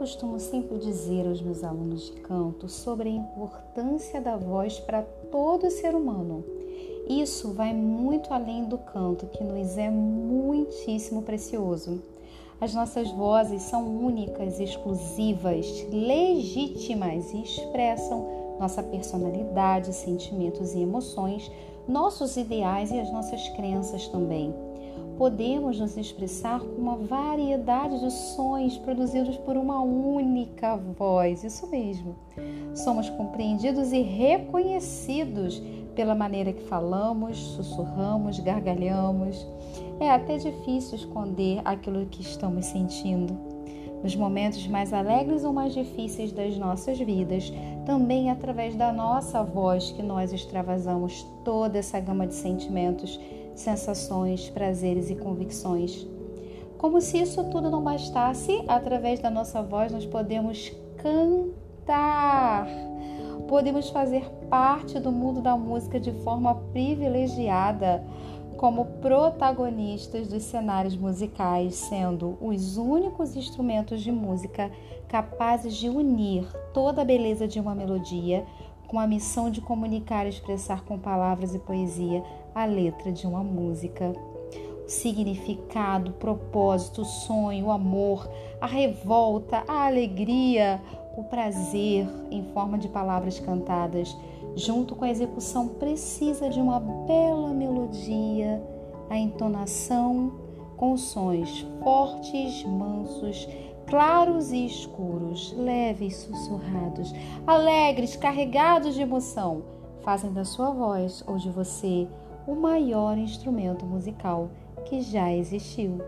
costumo sempre dizer aos meus alunos de canto sobre a importância da voz para todo ser humano. Isso vai muito além do canto, que nos é muitíssimo precioso. As nossas vozes são únicas, exclusivas, legítimas e expressam nossa personalidade, sentimentos e emoções, nossos ideais e as nossas crenças também podemos nos expressar com uma variedade de sons produzidos por uma única voz. Isso mesmo. Somos compreendidos e reconhecidos pela maneira que falamos, sussurramos, gargalhamos. É até difícil esconder aquilo que estamos sentindo. Nos momentos mais alegres ou mais difíceis das nossas vidas, também através da nossa voz que nós extravasamos toda essa gama de sentimentos sensações, prazeres e convicções. Como se isso tudo não bastasse, através da nossa voz nós podemos cantar. Podemos fazer parte do mundo da música de forma privilegiada, como protagonistas dos cenários musicais, sendo os únicos instrumentos de música capazes de unir toda a beleza de uma melodia com a missão de comunicar e expressar com palavras e poesia a letra de uma música. O significado, o propósito, o sonho, o amor, a revolta, a alegria, o prazer em forma de palavras cantadas, junto com a execução precisa de uma bela melodia, a entonação com sons fortes, mansos, claros e escuros, leves, sussurrados, alegres, carregados de emoção, fazem da sua voz ou de você o maior instrumento musical que já existiu.